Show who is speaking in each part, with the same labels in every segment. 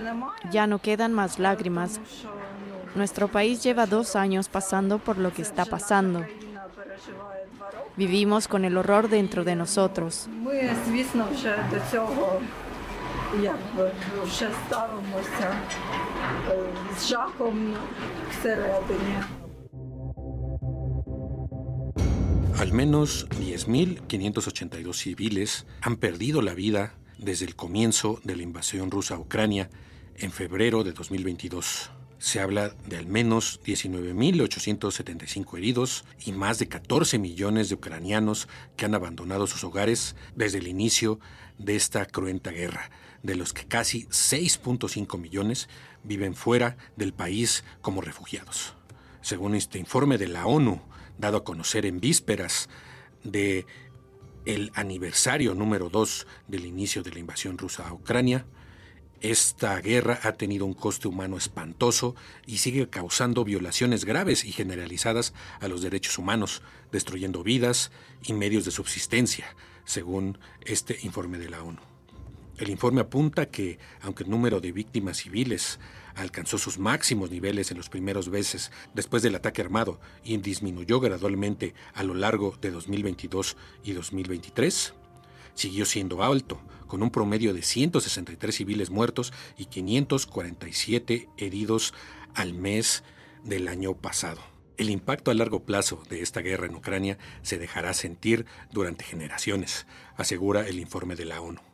Speaker 1: немає.
Speaker 2: Ya no quedan más lágrimas.
Speaker 1: тому що, ну,
Speaker 2: Nuestro país lleva dos años pasando por lo que está pasando.
Speaker 1: Україна переживає два роки.
Speaker 2: Vivimos con el horror dentro de nosotros.
Speaker 3: Al menos 10.582 civiles han perdido la vida desde el comienzo de la invasión rusa a Ucrania en febrero de 2022. Se habla de al menos 19.875 heridos y más de 14 millones de ucranianos que han abandonado sus hogares desde el inicio de esta cruenta guerra, de los que casi 6.5 millones viven fuera del país como refugiados. Según este informe de la ONU, dado a conocer en vísperas de el aniversario número 2 del inicio de la invasión rusa a Ucrania, esta guerra ha tenido un coste humano espantoso y sigue causando violaciones graves y generalizadas a los derechos humanos, destruyendo vidas y medios de subsistencia, según este informe de la ONU. El informe apunta que, aunque el número de víctimas civiles alcanzó sus máximos niveles en los primeros meses después del ataque armado y disminuyó gradualmente a lo largo de 2022 y 2023, siguió siendo alto, con un promedio de 163 civiles muertos y 547 heridos al mes del año pasado. El impacto a largo plazo de esta guerra en Ucrania se dejará sentir durante generaciones, asegura el informe de la ONU.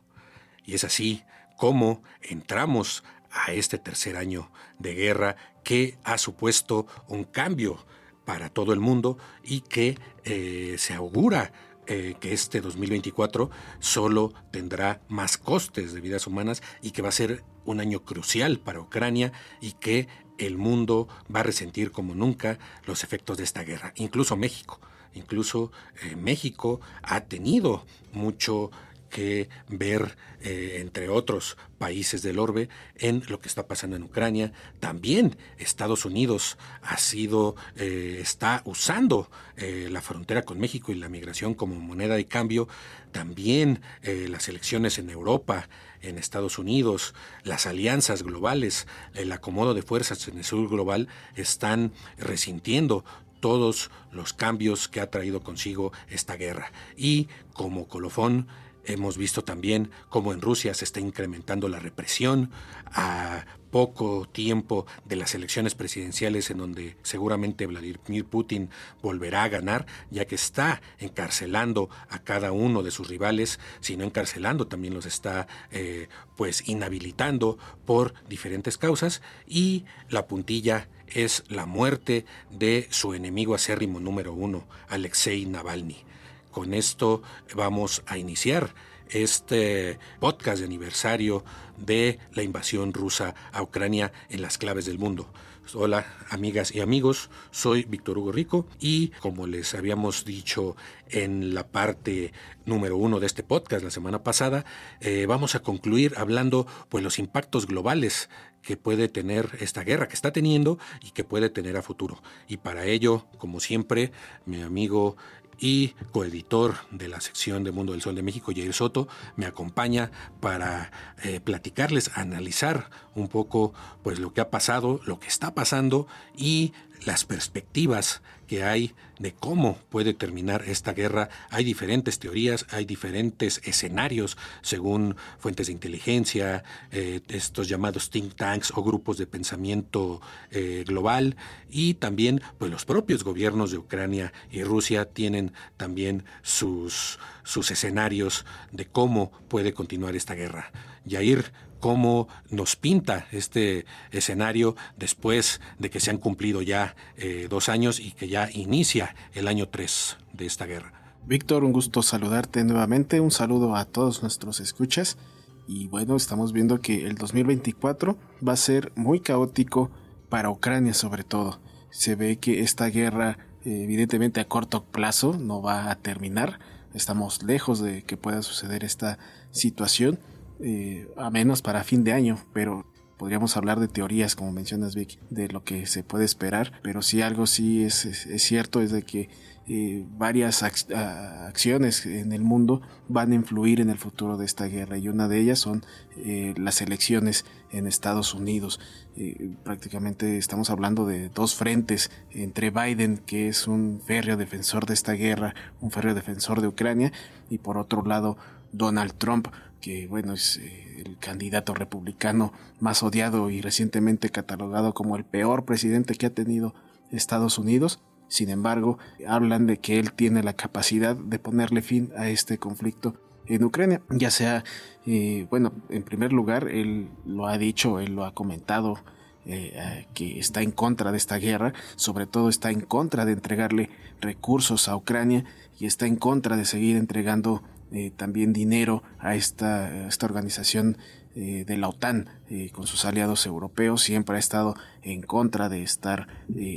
Speaker 3: Y es así como entramos a este tercer año de guerra que ha supuesto un cambio para todo el mundo y que eh, se augura eh, que este 2024 solo tendrá más costes de vidas humanas y que va a ser un año crucial para Ucrania y que el mundo va a resentir como nunca los efectos de esta guerra, incluso México. Incluso eh, México ha tenido mucho que ver, eh, entre otros países del orbe, en lo que está pasando en Ucrania. También Estados Unidos ha sido, eh, está usando eh, la frontera con México y la migración como moneda de cambio. También las elecciones en Europa, en Estados Unidos, las alianzas globales, el acomodo de fuerzas en el sur global están resintiendo todos los cambios que ha traído consigo esta guerra. Y como colofón, Hemos visto también cómo en Rusia se está incrementando la represión a poco tiempo de las elecciones presidenciales en donde seguramente Vladimir Putin volverá a ganar, ya que está encarcelando a cada uno de sus rivales, sino encarcelando también los está eh, pues inhabilitando por diferentes causas y la puntilla es la muerte de su enemigo acérrimo número uno, Alexei Navalny. Con esto vamos a iniciar este podcast de aniversario de la invasión rusa a Ucrania en las claves del mundo. Hola amigas y amigos, soy Víctor Hugo Rico y como les habíamos dicho en la parte número uno de este podcast la semana pasada, eh, vamos a concluir hablando pues los impactos globales que puede tener esta guerra que está teniendo y que puede tener a futuro. Y para ello, como siempre, mi amigo y coeditor de la sección de Mundo del Sol de México, Jair Soto, me acompaña para eh, platicarles, analizar un poco pues lo que ha pasado, lo que está pasando y las perspectivas que hay de cómo puede terminar esta guerra. Hay diferentes teorías, hay diferentes escenarios según fuentes de inteligencia, eh, estos llamados think tanks o grupos de pensamiento eh, global y también pues los propios gobiernos de Ucrania y Rusia tienen también sus, sus escenarios de cómo puede continuar esta guerra. Yair, cómo nos pinta este escenario después de que se han cumplido ya eh, dos años y que ya inicia el año 3 de esta guerra.
Speaker 4: Víctor, un gusto saludarte nuevamente, un saludo a todos nuestros escuchas y bueno, estamos viendo que el 2024 va a ser muy caótico para Ucrania sobre todo. Se ve que esta guerra evidentemente a corto plazo no va a terminar, estamos lejos de que pueda suceder esta situación, eh, a menos para fin de año, pero podríamos hablar de teorías, como mencionas Vic, de lo que se puede esperar, pero si algo sí es, es, cierto es de que eh, varias acciones en el mundo van a influir en el futuro de esta guerra y una de ellas son eh, las elecciones en Estados Unidos. Eh, prácticamente estamos hablando de dos frentes entre Biden, que es un férreo defensor de esta guerra, un férreo defensor de Ucrania, y por otro lado Donald Trump, que bueno es el candidato republicano más odiado y recientemente catalogado como el peor presidente que ha tenido Estados Unidos. Sin embargo, hablan de que él tiene la capacidad de ponerle fin a este conflicto en Ucrania, ya sea, eh, bueno, en primer lugar, él lo ha dicho, él lo ha comentado, eh, que está en contra de esta guerra, sobre todo está en contra de entregarle recursos a Ucrania y está en contra de seguir entregando eh, también dinero a esta, esta organización eh, de la OTAN eh, con sus aliados europeos. Siempre ha estado en contra de estar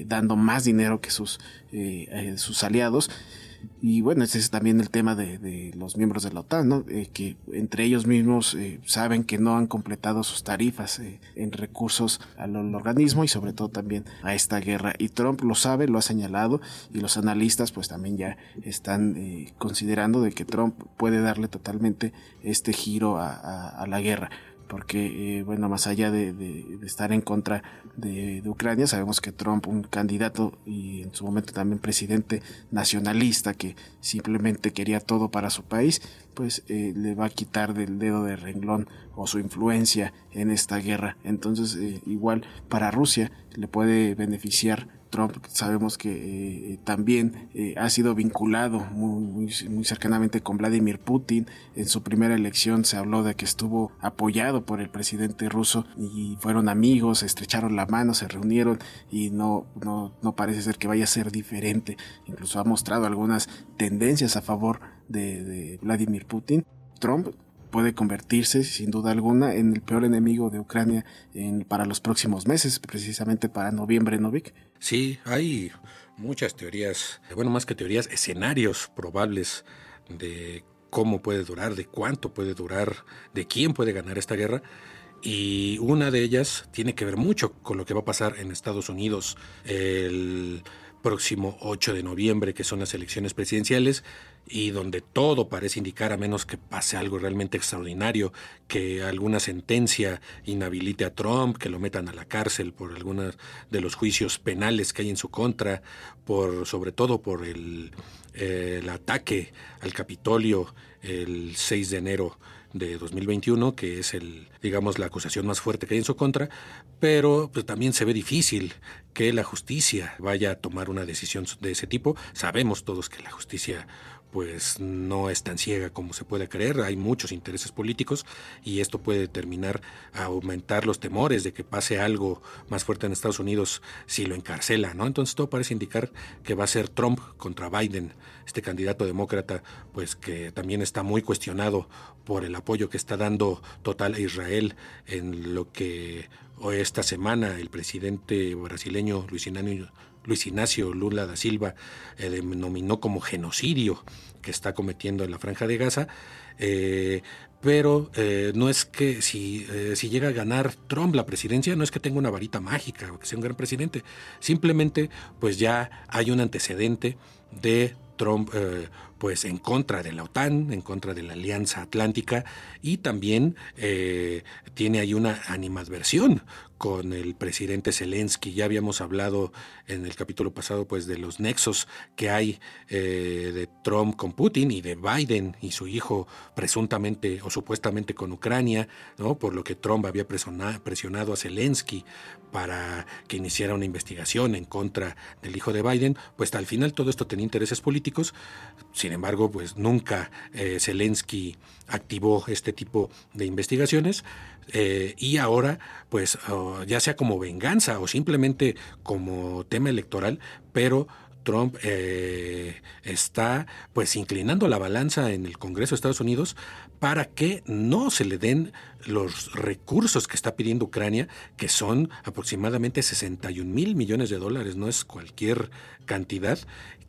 Speaker 4: dando más dinero que sus, sus aliados y bueno, ese es también el tema de, los miembros de la OTAN, ¿no? Eh, que entre ellos mismos eh, saben que no han completado sus tarifas eh, en recursos al, organismo y sobre todo también a esta guerra. Y Trump lo sabe, lo ha señalado y los analistas pues también ya están considerando de que Trump puede darle totalmente este giro a la guerra porque, eh, bueno, más allá de, estar en contra de, Ucrania, sabemos que Trump, un candidato y en su momento también presidente nacionalista que simplemente quería todo para su país, pues eh, le va a quitar del dedo de renglón o su influencia en esta guerra. Entonces, eh, igual para Rusia le puede beneficiar Trump sabemos que eh, también eh, ha sido vinculado muy, muy, cercanamente con Vladimir Putin. En su primera elección se habló de que estuvo apoyado por el presidente ruso y fueron amigos, estrecharon la mano, se reunieron y no, no, no parece ser que vaya a ser diferente. Incluso ha mostrado algunas tendencias a favor de, de Vladimir Putin. Trump puede convertirse sin duda alguna en el peor enemigo de Ucrania en, para los próximos meses, precisamente para noviembre, Novik.
Speaker 3: Sí, hay muchas teorías, bueno, más que teorías, escenarios probables de cómo puede durar, de cuánto puede durar, de quién puede ganar esta guerra. Y una de ellas tiene que ver mucho con lo que va a pasar en Estados Unidos el próximo 8 de noviembre, que son las elecciones presidenciales, y donde todo parece indicar, a menos que pase algo realmente extraordinario, que alguna sentencia inhabilite a Trump, que lo metan a la cárcel por algunos de los juicios penales que hay en su contra, por sobre todo por el, ataque al Capitolio el 6 de enero de 2021, que es el, digamos, la acusación más fuerte que hay en su contra, pero pues, también se ve difícil que la justicia vaya a tomar una decisión de ese tipo. Sabemos todos que la justicia pues no es tan ciega como se puede creer, hay muchos intereses políticos y esto puede terminar a aumentar los temores de que pase algo más fuerte en Estados Unidos si lo encarcela, ¿no? Entonces todo parece indicar que va a ser Trump contra Biden, este candidato demócrata, pues que también está muy cuestionado por el apoyo que está dando total a Israel en lo que esta semana el presidente brasileño Luis Ignacio Luis Ignacio Lula da Silva eh, denominó como genocidio que está cometiendo en la franja de Gaza. Eh, pero eh, no es que si, si llega a ganar Trump la presidencia, no es que tenga una varita mágica o que sea un gran presidente, simplemente pues ya hay un antecedente de Trump pues en contra de la OTAN, en contra de la Alianza Atlántica y también eh, tiene ahí una animadversión con el presidente Zelensky. Ya habíamos hablado en el capítulo pasado pues de los nexos que hay eh, de Trump con Putin y de Biden y su hijo presuntamente o supuestamente con Ucrania, ¿no? por lo que Trump había presionado a Zelensky para que iniciara una investigación en contra del hijo de Biden, pues al final todo esto tenía intereses políticos. Sin Sin embargo, pues nunca Zelensky activó este tipo de investigaciones. y ahora, pues ya sea como venganza o simplemente como tema electoral, pero Trump eh, está pues inclinando la balanza en el Congreso de Estados Unidos para que no se le den los recursos que está pidiendo Ucrania, que son aproximadamente 61 mil millones de dólares, no es cualquier cantidad,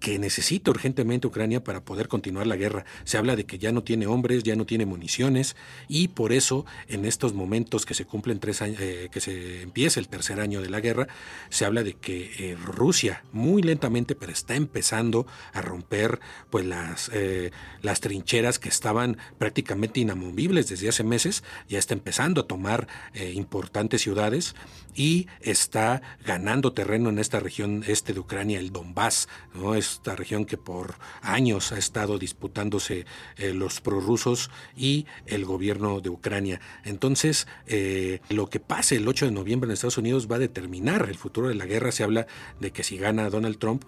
Speaker 3: que necesita urgentemente Ucrania para poder continuar la guerra. Se habla de que ya no tiene hombres, ya no tiene municiones y por eso en estos momentos que se cumplen tres años, eh, que se empieza el tercer año de la guerra, se habla de que eh, Rusia muy lentamente pero está empezando a romper pues las eh, las trincheras que estaban prácticamente inamovibles desde hace meses, ya está empezando a tomar importantes ciudades y está ganando terreno en esta región este de Ucrania, el Donbass, esta región que por años ha estado disputándose eh, los prorrusos y el gobierno de Ucrania. Entonces, eh, lo que pase el 8 de noviembre en Estados Unidos va a determinar el futuro de la guerra. Se habla de que si gana Donald Trump,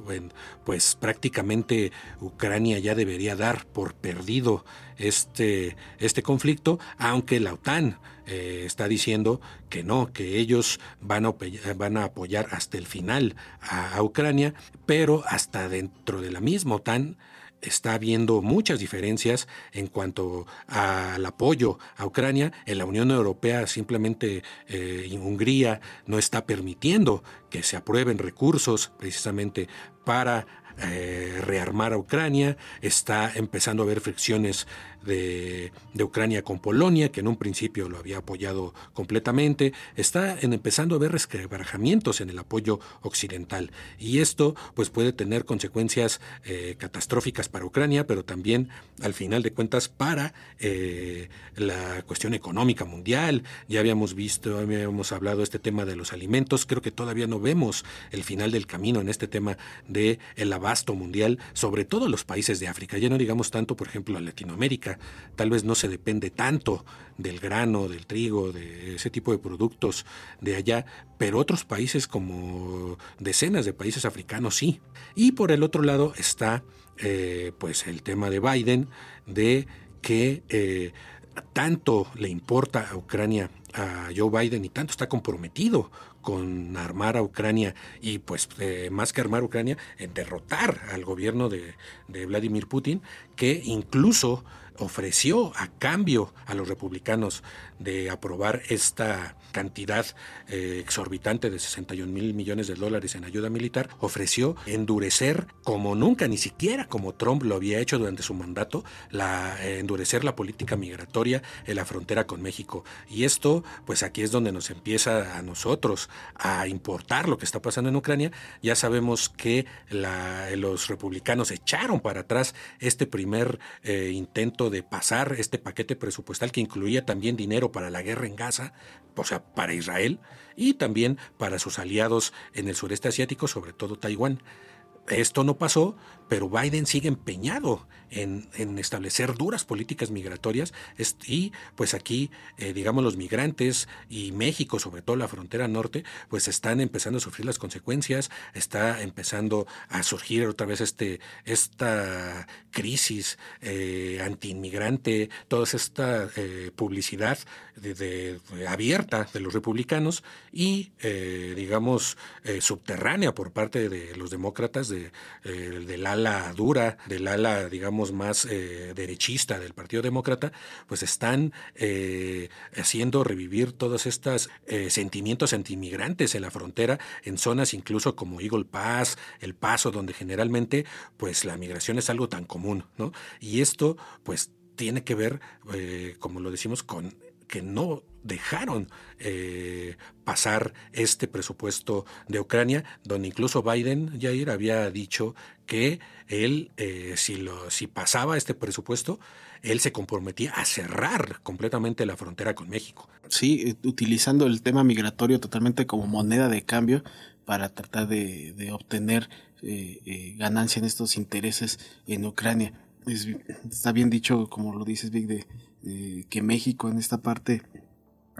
Speaker 3: pues prácticamente Ucrania ya debería dar por perdido este, este conflicto, aunque la OTAN eh, está diciendo que no, que ellos van a, apoyar hasta el final a, Ucrania, pero hasta dentro de la misma OTAN está habiendo muchas diferencias en cuanto al apoyo a Ucrania. En la Unión Europea simplemente eh, Hungría no está permitiendo que se aprueben recursos precisamente para eh, rearmar a Ucrania, está empezando a haber fricciones de, Ucrania con Polonia, que en un principio lo había apoyado completamente, está empezando a haber resquebrajamientos en el apoyo occidental. Y esto pues puede tener consecuencias eh, catastróficas para Ucrania, pero también al final de cuentas para eh, la cuestión económica mundial. Ya habíamos visto, habíamos hablado este tema de los alimentos, creo que todavía no vemos el final del camino en este tema de el abasto mundial, sobre todo los países de África. Ya no digamos tanto, por ejemplo, a Latinoamérica, Tal vez no se depende tanto del grano, del trigo, de ese tipo de productos de allá, pero otros países como decenas de países africanos sí. Y por el otro lado está eh, pues el tema de Biden, de que eh, tanto le importa a Ucrania a Joe Biden y tanto está comprometido con armar a Ucrania y pues eh, más que armar a Ucrania, en derrotar al gobierno de, de Vladimir Putin, que incluso ofreció a cambio a los republicanos de aprobar esta cantidad eh, exorbitante de 61 mil millones de dólares en ayuda militar, ofreció endurecer como nunca, ni siquiera como Trump lo había hecho durante su mandato, la, eh, endurecer la política migratoria en la frontera con México. Y esto, pues aquí es donde nos empieza a nosotros a importar lo que está pasando en Ucrania. Ya sabemos que los republicanos echaron para atrás este primer eh, intento de pasar este paquete presupuestal que incluía también dinero para la guerra en Gaza, o sea, para Israel y también para sus aliados en el sureste asiático, sobre todo Taiwán. Esto no pasó, pero Biden sigue empeñado en, establecer duras políticas migratorias. Y pues aquí, eh, digamos, los migrantes y México, sobre todo la frontera norte, pues están empezando a sufrir las consecuencias, está empezando a surgir otra vez este, esta crisis eh, antiinmigrante, toda esta eh, publicidad de, abierta de los republicanos y, digamos, subterránea por parte de los demócratas de, del ala dura, del ala, digamos, más eh, derechista del Partido Demócrata, pues están eh, haciendo revivir todos estos eh, sentimientos antiinmigrantes en la frontera, en zonas incluso como Eagle Pass, El Paso, donde generalmente pues la migración es algo tan común, ¿no? Y esto pues tiene que ver, como lo decimos, con que no dejaron eh, pasar este presupuesto de Ucrania, donde incluso Biden, Jair, había dicho que él, eh, si, lo, si pasaba este presupuesto, él se comprometía a cerrar completamente la frontera con México.
Speaker 4: Sí, eh, utilizando el tema migratorio totalmente como moneda de cambio para tratar de, obtener ganancia en estos intereses en Ucrania. está bien dicho, como lo dices, Vic, de, que México en esta parte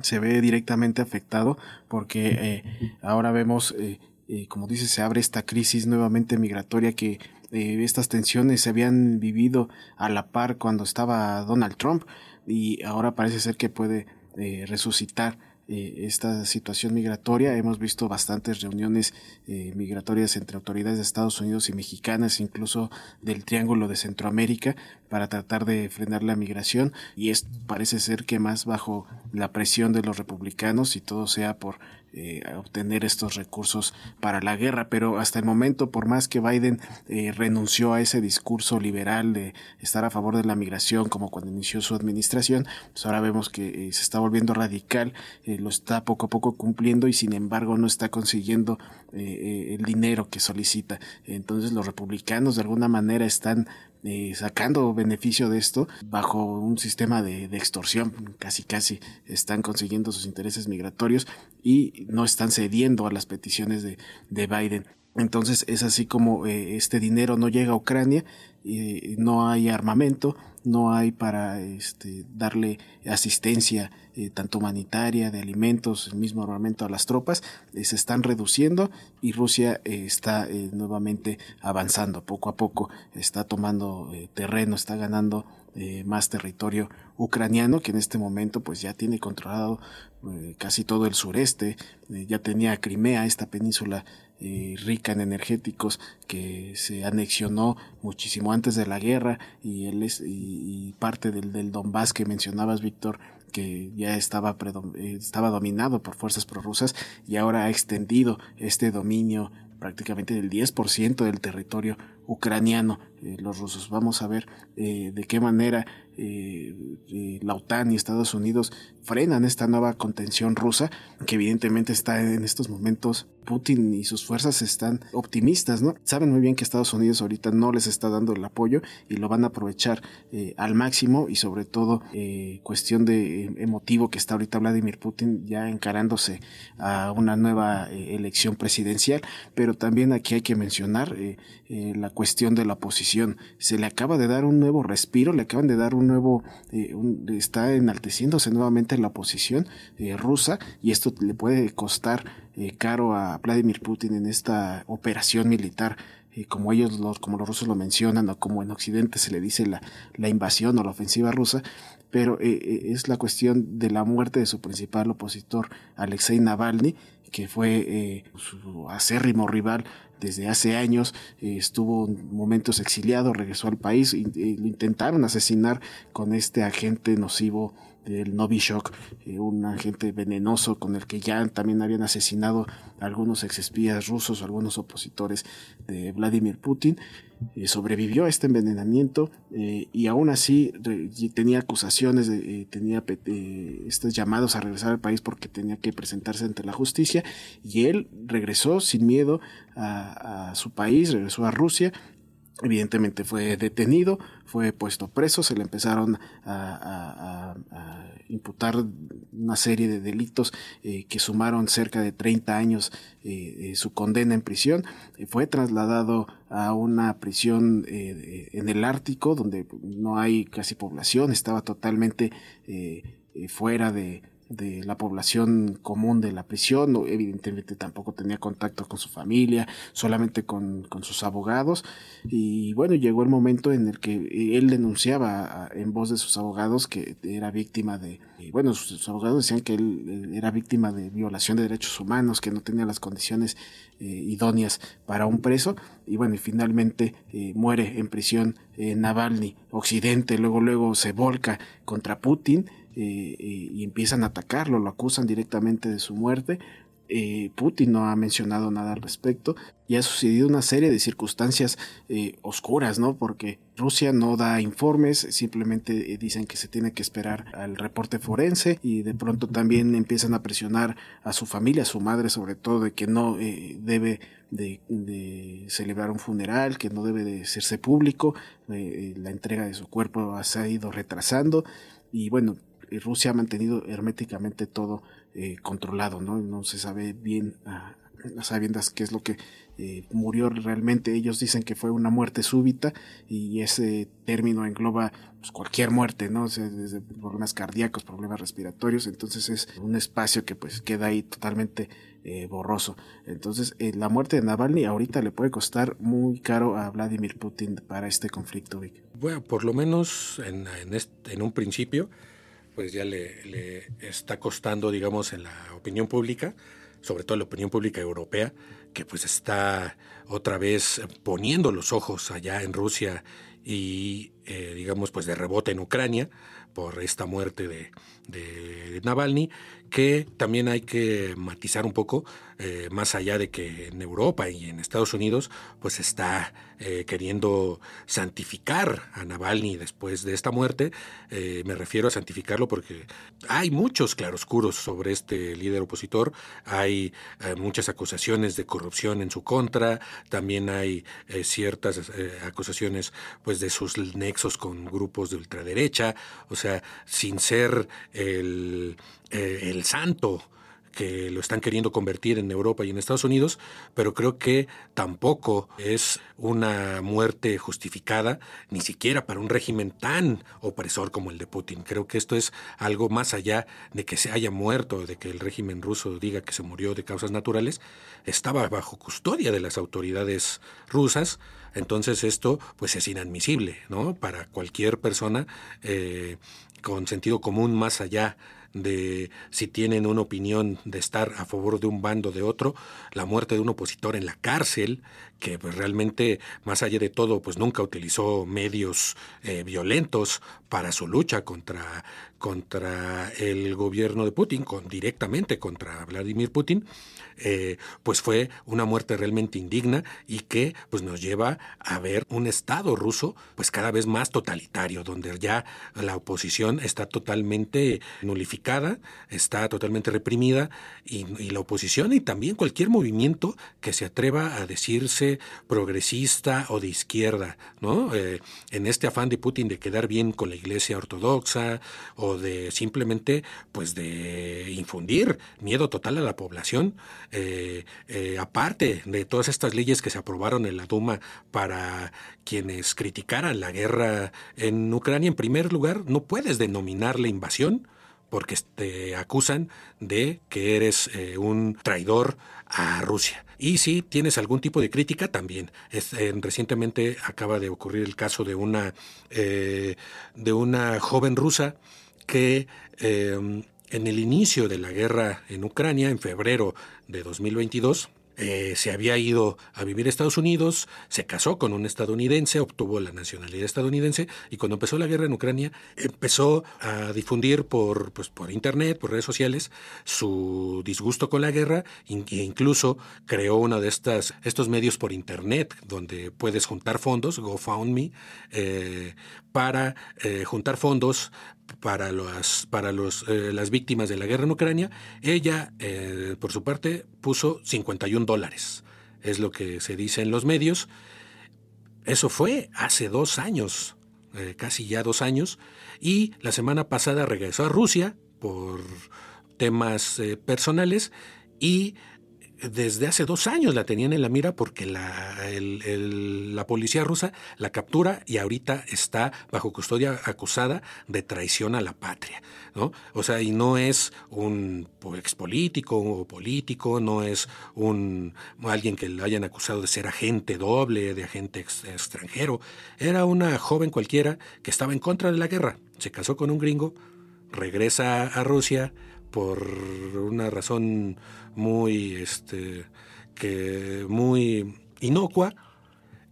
Speaker 4: se ve directamente afectado porque eh, ahora vemos, eh, eh, como dice, se abre esta crisis nuevamente migratoria que estas tensiones se habían vivido a la par cuando estaba Donald Trump y ahora parece ser que puede resucitar eh, esta situación migratoria. Hemos visto bastantes reuniones eh, migratorias entre autoridades de Estados Unidos y mexicanas, incluso del Triángulo de Centroamérica, para tratar de frenar la migración. Y es, parece ser que más bajo la presión de los republicanos y todo sea por eh, obtener estos recursos para la guerra, pero hasta el momento, por más que Biden eh, renunció a ese discurso liberal de estar a favor de la migración, como cuando inició su administración, pues ahora vemos que eh, se está volviendo radical, lo está poco a poco cumpliendo y sin embargo no está consiguiendo el dinero que solicita. Entonces los republicanos de alguna manera están eh, sacando beneficio de esto bajo un sistema de, extorsión. Casi, casi están consiguiendo sus intereses migratorios y no están cediendo a las peticiones de, de Biden. Entonces es así como eh, este dinero no llega a Ucrania y no hay armamento, no hay para este, darle asistencia eh, tanto humanitaria, de alimentos, el mismo armamento a las tropas, eh, se están reduciendo y Rusia está nuevamente avanzando. Poco a poco, está tomando terreno, está ganando más territorio ucraniano que en este momento pues ya tiene controlado casi todo el sureste, ya tenía Crimea, esta península eh, rica en energéticos que se anexionó muchísimo antes de la guerra y, él es, y, parte del, del Donbass que mencionabas, Víctor, que ya estaba, eh, estaba dominado por fuerzas prorrusas y ahora ha extendido este dominio prácticamente del 10% del territorio ucraniano eh, los rusos. Vamos a ver de qué manera eh, la OTAN y Estados Unidos frenan esta nueva contención rusa, que evidentemente está en estos momentos Putin y sus fuerzas están optimistas, ¿no? Saben muy bien que Estados Unidos ahorita no les está dando el apoyo y lo van a aprovechar eh, al máximo y sobre todo eh, cuestión de emotivo que está ahorita Vladimir Putin ya encarándose a una nueva elección presidencial, pero también aquí hay que mencionar la cuestión de la oposición. Se le acaba de dar un nuevo respiro, le acaban de dar un nuevo, eh, está enalteciéndose nuevamente la oposición eh, rusa y esto le puede costar eh, caro a Vladimir Putin en esta operación militar como ellos los, como los rusos lo mencionan o como en Occidente se le dice la invasión o la ofensiva rusa, pero es la cuestión de la muerte de su principal opositor Alexei Navalny, que fue su acérrimo rival desde hace años, eh, estuvo momentos exiliado, regresó al país, y, lo intentaron asesinar con este agente nocivo del Novichok, eh, un agente venenoso con el que ya también habían asesinado a algunos exespías rusos, algunos opositores de Vladimir Putin. Eh, sobrevivió a este envenenamiento eh, y aún así tenía acusaciones, de, tenía estos llamados a regresar al país porque tenía que presentarse ante la justicia y él regresó sin miedo a su país, regresó a Rusia Evidentemente fue detenido, fue puesto preso, se le empezaron a, imputar una serie de delitos eh, que sumaron cerca de 30 años eh, su condena en prisión. fue trasladado a una prisión eh, en el Ártico, donde no hay casi población, estaba totalmente fuera de, de la población común de la prisión, evidentemente tampoco tenía contacto con su familia, solamente con, sus abogados, y bueno, llegó el momento en el que él denunciaba en voz de sus abogados que era víctima de, bueno, sus, abogados decían que él era víctima de violación de derechos humanos, que no tenía las condiciones eh, idóneas para un preso, y bueno, y finalmente eh, muere en prisión en Navalny, Occidente, luego luego se volca contra Putin, eh, y empiezan a atacarlo, lo acusan directamente de su muerte. Eh, Putin no ha mencionado nada al respecto y ha sucedido una serie de circunstancias eh, oscuras, ¿no? Porque Rusia no da informes, simplemente dicen que se tiene que esperar al reporte forense y de pronto también empiezan a presionar a su familia, a su madre sobre todo, de que no debe de, de, celebrar un funeral, que no debe de hacerse público, la entrega de su cuerpo se ha ido retrasando y bueno, Rusia ha mantenido herméticamente todo eh, controlado, ¿no? No se sabe bien a sabiendas qué es lo que eh, murió realmente. Ellos dicen que fue una muerte súbita y ese término engloba pues, cualquier muerte, ¿no? O problemas cardíacos, problemas respiratorios. Entonces es un espacio que pues queda ahí totalmente eh, borroso. Entonces eh, la muerte de Navalny ahorita le puede costar muy caro a Vladimir Putin para este conflicto.
Speaker 3: Bueno, por lo menos en, en, un principio, pues ya le, le está costando, digamos, en la opinión pública sobre todo la opinión pública europea, que pues está otra vez poniendo los ojos allá en Rusia y eh, digamos pues de rebote en Ucrania por esta muerte de, de Navalny, que también hay que matizar un poco, eh, más allá de que en Europa y en Estados Unidos, pues está eh, queriendo santificar a Navalny después de esta muerte. Eh, me refiero a santificarlo porque hay muchos claroscuros sobre este líder opositor, hay muchas acusaciones de corrupción en su contra, también hay ciertas acusaciones pues de sus nexos con grupos de ultraderecha, o sea, sin ser el eh, el santo que lo están queriendo convertir en Europa y en Estados Unidos, pero creo que tampoco es una muerte justificada, ni siquiera para un régimen tan opresor como el de Putin. Creo que esto es algo más allá de que se haya muerto, de que el régimen ruso diga que se murió de causas naturales, estaba bajo custodia de las autoridades rusas, entonces esto pues es inadmisible, ¿no? Para cualquier persona eh, con sentido común más allá de si tienen una opinión de estar a favor de un bando o de otro, la muerte de un opositor en la cárcel, que pues, realmente, más allá de todo, pues nunca utilizó medios eh, violentos para su lucha contra, contra el gobierno de Putin, con, directamente contra Vladimir Putin, eh, pues fue una muerte realmente indigna y que pues nos lleva a ver un Estado ruso pues cada vez más totalitario, donde ya la oposición está totalmente nulificada, está totalmente reprimida y, la oposición y también cualquier movimiento que se atreva a decirse progresista o de izquierda, ¿no? Eh, en este afán de Putin de quedar bien con la Iglesia ortodoxa o de simplemente pues de infundir miedo total a la población, eh, eh, aparte de todas estas leyes que se aprobaron en la Duma para quienes criticaran la guerra en Ucrania, en primer lugar, no puedes denominar la invasión porque te acusan de que eres eh, un traidor a Rusia. Y si tienes algún tipo de crítica, también. recientemente acaba de ocurrir el caso de una, de una joven rusa que en el inicio de la guerra en Ucrania, en febrero de 2022, eh, se había ido a vivir a Estados Unidos, se casó con un estadounidense, obtuvo la nacionalidad estadounidense y cuando empezó la guerra en Ucrania empezó a difundir por, pues, por internet, por redes sociales, su disgusto con la guerra e incluso creó una de estas, estos medios por internet donde puedes juntar fondos, GoFundMe, eh, para eh, juntar fondos para, los, para los, eh, las víctimas de la guerra en Ucrania, ella, eh, por su parte, puso 51 dólares. Es lo que se dice en los medios. Eso fue hace dos años, eh, casi ya dos años, y la semana pasada regresó a Rusia por temas personales y desde hace dos años la tenían en la mira porque la, la, policía rusa la captura y ahorita está bajo custodia acusada de traición a la patria, ¿no? O sea, y no es un expolítico o político, no es un alguien que lo hayan acusado de ser agente doble, de agente extranjero. Era una joven cualquiera que estaba en contra de la guerra. Se casó con un gringo, regresa a Rusia, por una razón muy, este, que muy inocua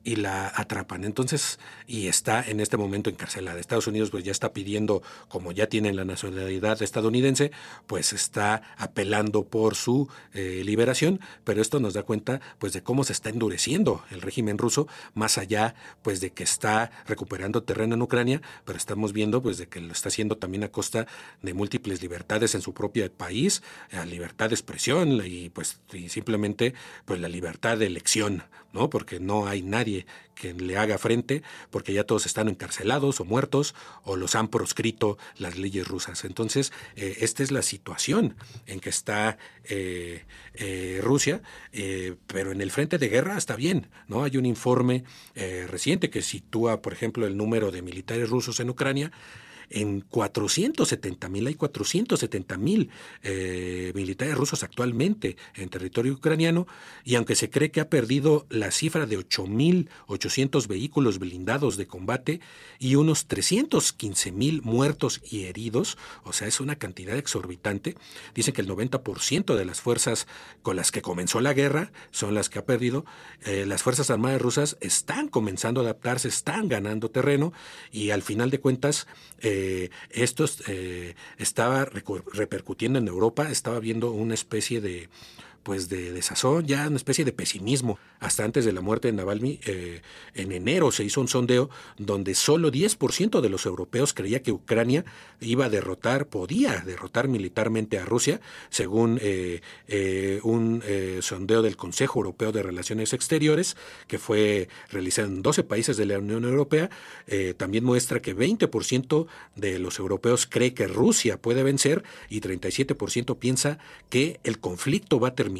Speaker 3: y la atrapan. Entonces, y está en este momento encarcelada. Estados Unidos pues ya está pidiendo, como ya tienen la nacionalidad estadounidense, pues está apelando por su eh, liberación, pero esto nos da cuenta pues de cómo se está endureciendo el régimen ruso, más allá pues de que está recuperando terreno en Ucrania, pero estamos viendo pues de que lo está haciendo también a costa de múltiples libertades en su propio país, la libertad de expresión y pues y simplemente pues la libertad de elección, ¿no? Porque no hay nadie que le haga frente porque ya todos están encarcelados o muertos o los han proscrito las leyes rusas. Entonces, eh, esta es la situación en que está eh, eh, Rusia, pero en el frente de guerra está bien, ¿no? Hay un informe reciente que sitúa, por ejemplo, el número de militares rusos en Ucrania en 470 mil, hay 470 mil eh, militares rusos actualmente en territorio ucraniano y aunque se cree que ha perdido la cifra de 8.800 vehículos blindados de combate y unos 315 mil muertos y heridos, o sea, es una cantidad exorbitante, dicen que el 90% de las fuerzas con las que comenzó la guerra son las que ha perdido, eh, las Fuerzas Armadas rusas están comenzando a adaptarse, están ganando terreno y al final de cuentas eh, esto eh, estaba repercutiendo en Europa, estaba viendo una especie de pues de desazón, ya una especie de pesimismo. Hasta antes de la muerte de Navalny, eh, en enero se hizo un sondeo donde solo 10% de los europeos creía que Ucrania iba a derrotar, podía derrotar militarmente a Rusia, según eh, eh, un sondeo del Consejo Europeo de Relaciones Exteriores, que fue realizado en 12 países de la Unión Europea, también muestra que 20% de los europeos cree que Rusia puede vencer y 37% piensa que el conflicto va a terminar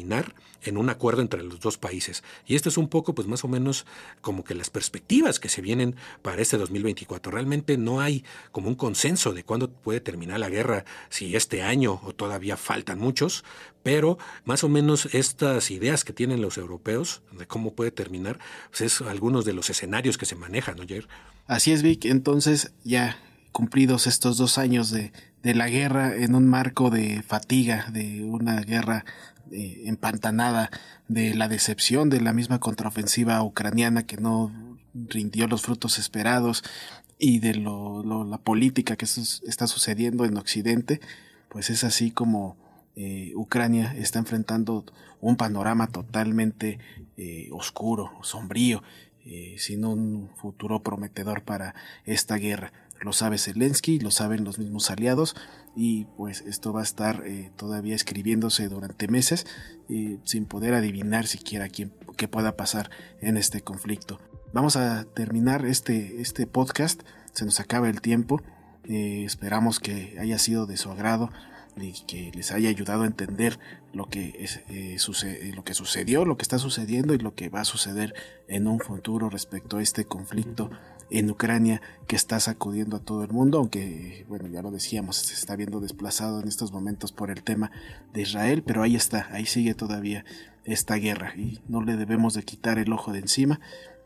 Speaker 3: en un acuerdo entre los dos países. Y esto es un poco, pues más o menos, como que las perspectivas que se vienen para este 2024. Realmente no hay como un consenso de cuándo puede terminar la guerra, si este año o todavía faltan muchos, pero más o menos estas ideas que tienen los europeos de cómo puede terminar, pues es algunos de los escenarios que se manejan, ¿no, Jair?
Speaker 4: Así es, Vic. Entonces, ya cumplidos estos dos años de, de la guerra en un marco de fatiga, de una guerra eh, empantanada de la decepción de la misma contraofensiva ucraniana que no rindió los frutos esperados y de lo, la política que está sucediendo en Occidente, pues es así como eh, Ucrania está enfrentando un panorama totalmente eh, oscuro, sombrío, sin un futuro prometedor para esta guerra. Lo sabe Zelensky, lo saben los mismos aliados, y pues esto va a estar eh, todavía escribiéndose durante meses y sin poder adivinar siquiera quién, qué pueda pasar en este conflicto. Vamos a terminar este, este podcast, se nos acaba el tiempo, eh, esperamos que haya sido de su agrado y que les haya ayudado a entender lo que, eh, lo que sucedió, lo que está sucediendo y lo que va a suceder en un futuro respecto a este conflicto en Ucrania que está sacudiendo a todo el mundo, aunque, bueno, ya lo decíamos, se está viendo desplazado en estos momentos por el tema de Israel, pero ahí está, ahí sigue todavía esta guerra y no le debemos de quitar el ojo de encima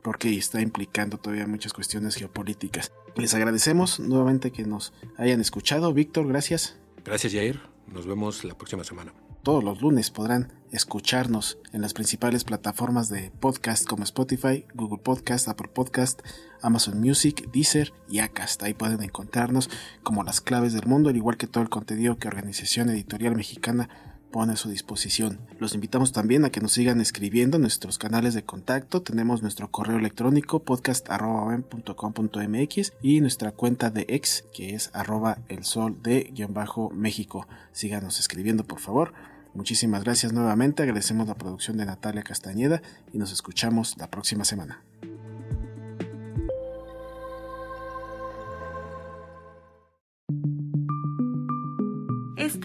Speaker 4: porque está implicando todavía muchas cuestiones geopolíticas. Les agradecemos nuevamente que nos hayan escuchado. Víctor, gracias.
Speaker 3: Gracias, Jair. Nos vemos la próxima semana
Speaker 4: todos los lunes podrán escucharnos en las principales plataformas de podcast como Spotify, Google Podcast, Apple Podcast, Amazon Music, Deezer y Acast. Ahí pueden encontrarnos como las claves del mundo, al igual que todo el contenido que Organización Editorial Mexicana pone a su disposición. Los invitamos también a que nos sigan escribiendo en nuestros canales de contacto. Tenemos nuestro correo electrónico podcast.com.mx y nuestra cuenta de ex que es arroba el sol de guion bajo México. Síganos escribiendo por favor. Muchísimas gracias nuevamente, agradecemos la producción de Natalia Castañeda y nos escuchamos la próxima semana.